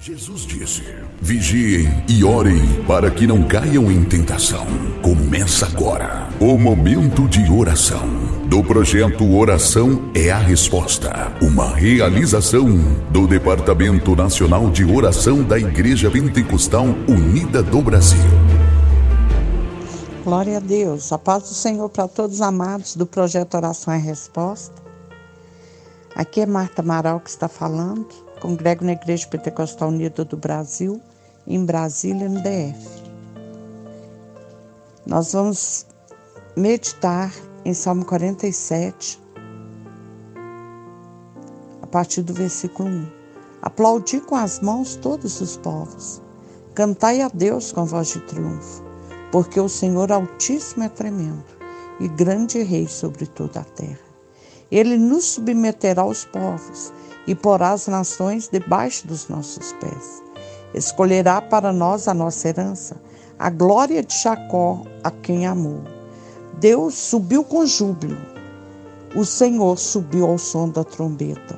Jesus disse: Vigiem e orem para que não caiam em tentação. Começa agora o momento de oração do projeto Oração é a Resposta, uma realização do Departamento Nacional de Oração da Igreja Pentecostal Unida do Brasil. Glória a Deus, a paz do Senhor para todos os amados do projeto Oração é a Resposta. Aqui é Marta Amaral que está falando Congrego na Igreja Pentecostal Unida do Brasil, em Brasília, no DF. Nós vamos meditar em Salmo 47, a partir do versículo 1. Aplaudi com as mãos todos os povos, cantai a Deus com voz de triunfo, porque o Senhor Altíssimo é tremendo e grande Rei sobre toda a terra. Ele nos submeterá aos povos e porá as nações debaixo dos nossos pés. Escolherá para nós a nossa herança, a glória de Jacó, a quem amou. Deus subiu com júbilo. O Senhor subiu ao som da trombeta.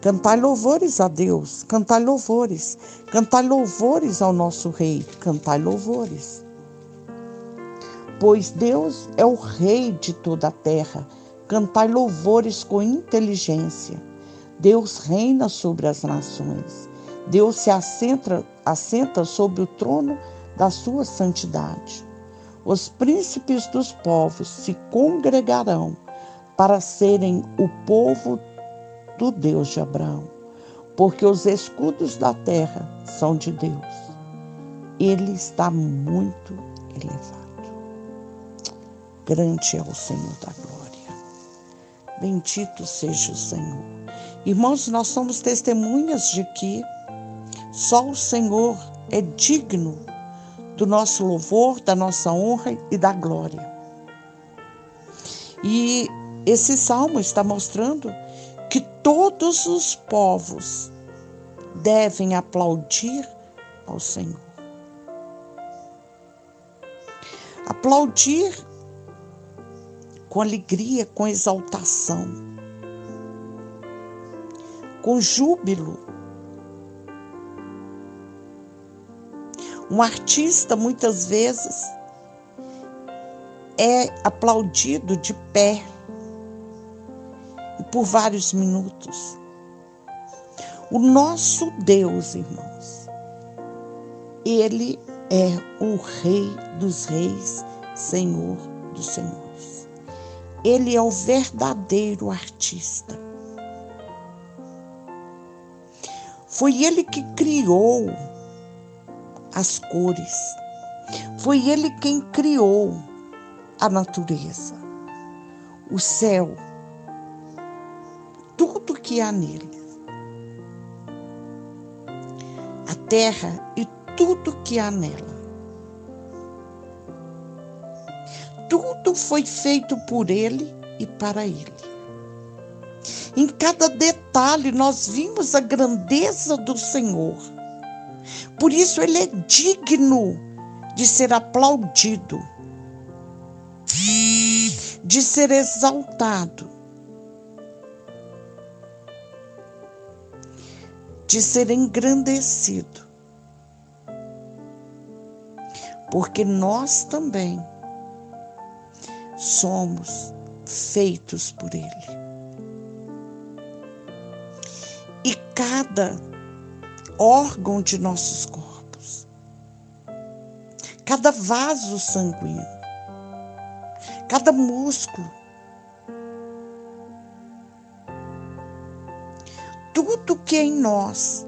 Cantai louvores a Deus, cantai louvores, cantai louvores ao nosso Rei, cantai louvores. Pois Deus é o Rei de toda a terra, cantai louvores com inteligência. Deus reina sobre as nações. Deus se assenta, assenta sobre o trono da sua santidade. Os príncipes dos povos se congregarão para serem o povo do Deus de Abraão, porque os escudos da terra são de Deus. Ele está muito elevado. Grande é o Senhor da glória. Bendito seja o Senhor Irmãos, nós somos testemunhas de que só o Senhor é digno do nosso louvor, da nossa honra e da glória. E esse salmo está mostrando que todos os povos devem aplaudir ao Senhor. Aplaudir com alegria, com exaltação com júbilo. Um artista muitas vezes é aplaudido de pé e por vários minutos. O nosso Deus, irmãos, ele é o Rei dos Reis, Senhor dos Senhores. Ele é o verdadeiro artista. Foi ele que criou as cores. Foi ele quem criou a natureza, o céu, tudo que há nele. A terra e tudo que há nela. Tudo foi feito por ele e para ele. Em cada detalhe nós vimos a grandeza do Senhor. Por isso ele é digno de ser aplaudido, de ser exaltado, de ser engrandecido. Porque nós também somos feitos por Ele. Cada órgão de nossos corpos, cada vaso sanguíneo, cada músculo, tudo que é em nós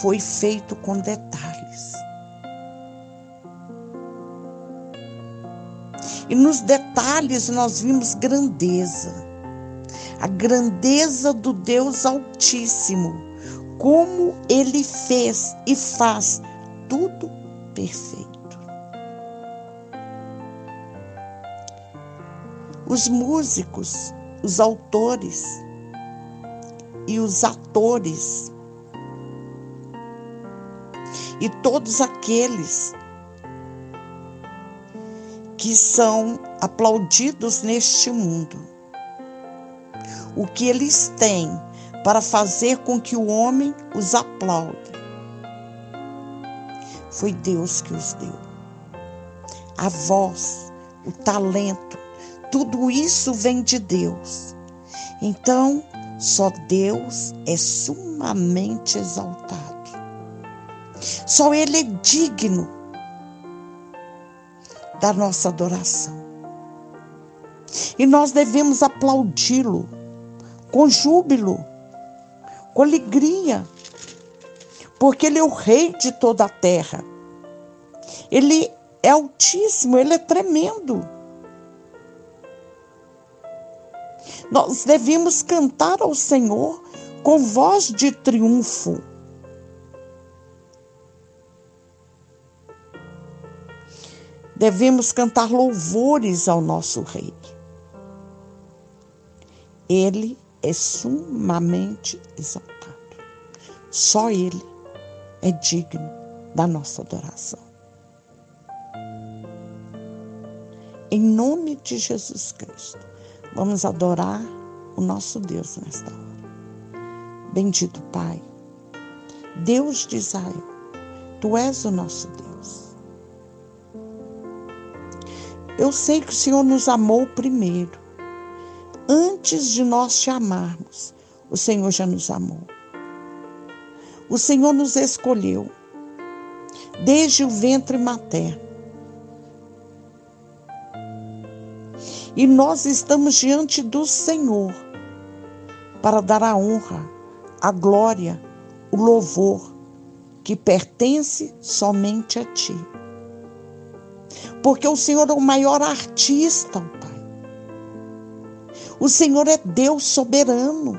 foi feito com detalhes. E nos detalhes nós vimos grandeza a grandeza do Deus Altíssimo, como ele fez e faz tudo perfeito. Os músicos, os autores e os atores e todos aqueles que são aplaudidos neste mundo o que eles têm para fazer com que o homem os aplaude. Foi Deus que os deu. A voz, o talento, tudo isso vem de Deus. Então, só Deus é sumamente exaltado. Só Ele é digno da nossa adoração. E nós devemos aplaudi-lo com júbilo, com alegria, porque Ele é o Rei de toda a terra. Ele é altíssimo, Ele é tremendo. Nós devemos cantar ao Senhor com voz de triunfo. Devemos cantar louvores ao nosso Rei. Ele é sumamente exaltado. Só Ele é digno da nossa adoração. Em nome de Jesus Cristo, vamos adorar o nosso Deus nesta hora. Bendito Pai, Deus de Israel, Tu és o nosso Deus. Eu sei que o Senhor nos amou primeiro. Antes de nós te amarmos, o Senhor já nos amou. O Senhor nos escolheu desde o ventre materno. E nós estamos diante do Senhor para dar a honra, a glória, o louvor que pertence somente a Ti porque o Senhor é o maior artista. O Senhor é Deus soberano.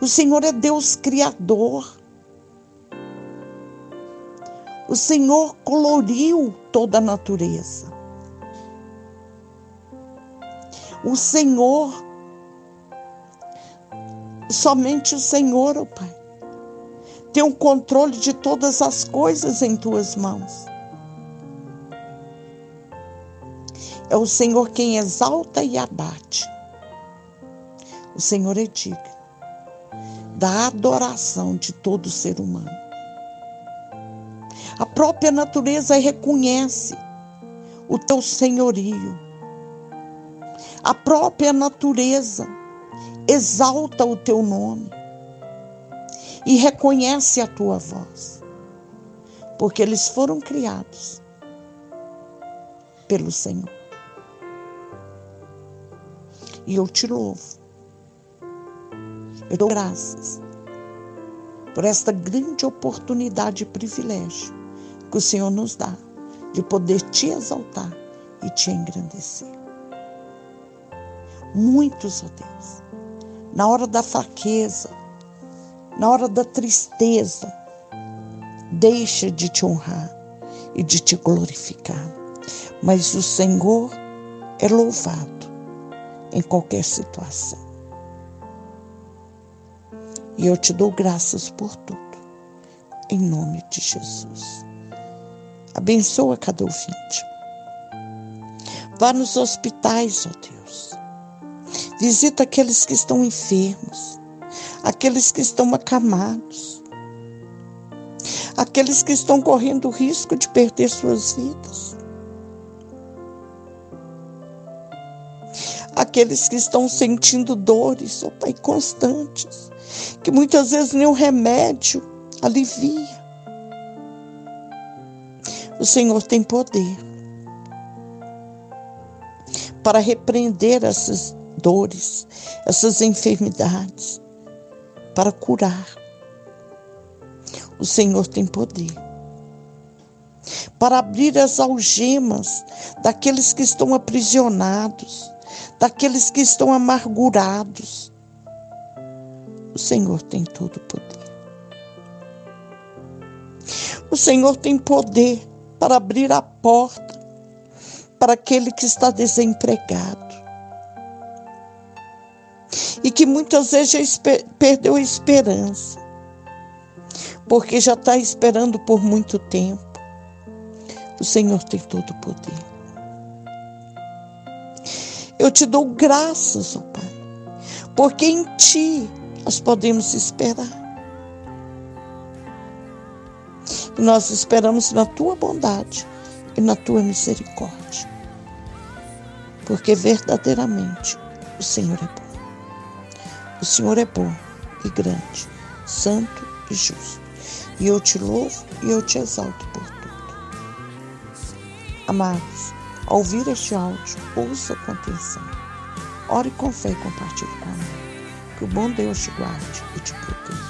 O Senhor é Deus criador. O Senhor coloriu toda a natureza. O Senhor, somente o Senhor, oh Pai, tem o controle de todas as coisas em tuas mãos. É o Senhor quem exalta e abate. O Senhor é digno da adoração de todo ser humano. A própria natureza reconhece o teu senhorio. A própria natureza exalta o teu nome e reconhece a tua voz, porque eles foram criados pelo Senhor. E eu te louvo. Eu dou graças por esta grande oportunidade e privilégio que o Senhor nos dá de poder te exaltar e te engrandecer. Muitos, ó Deus, na hora da fraqueza, na hora da tristeza, deixa de te honrar e de te glorificar. Mas o Senhor é louvado em qualquer situação. E eu te dou graças por tudo, em nome de Jesus. Abençoa cada ouvinte. Vá nos hospitais, ó Deus. Visita aqueles que estão enfermos, aqueles que estão acamados, aqueles que estão correndo risco de perder suas vidas. aqueles que estão sentindo dores, ó Pai, constantes, que muitas vezes nem o remédio alivia. O Senhor tem poder para repreender essas dores, essas enfermidades, para curar. O Senhor tem poder para abrir as algemas daqueles que estão aprisionados, daqueles que estão amargurados. O Senhor tem todo o poder. O Senhor tem poder para abrir a porta para aquele que está desempregado. E que muitas vezes já perdeu a esperança, porque já está esperando por muito tempo. O Senhor tem todo o poder. Eu te dou graças, ó Pai, porque em Ti nós podemos esperar. E nós esperamos na tua bondade e na tua misericórdia. Porque verdadeiramente o Senhor é bom. O Senhor é bom e grande, santo e justo. E eu te louvo e eu te exalto por tudo. Amados, ao ouvir este áudio, ouça com atenção. Ore com fé e compartilhe com amor. Que o bom Deus te guarde e te proteja.